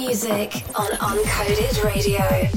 music on Uncoded Radio.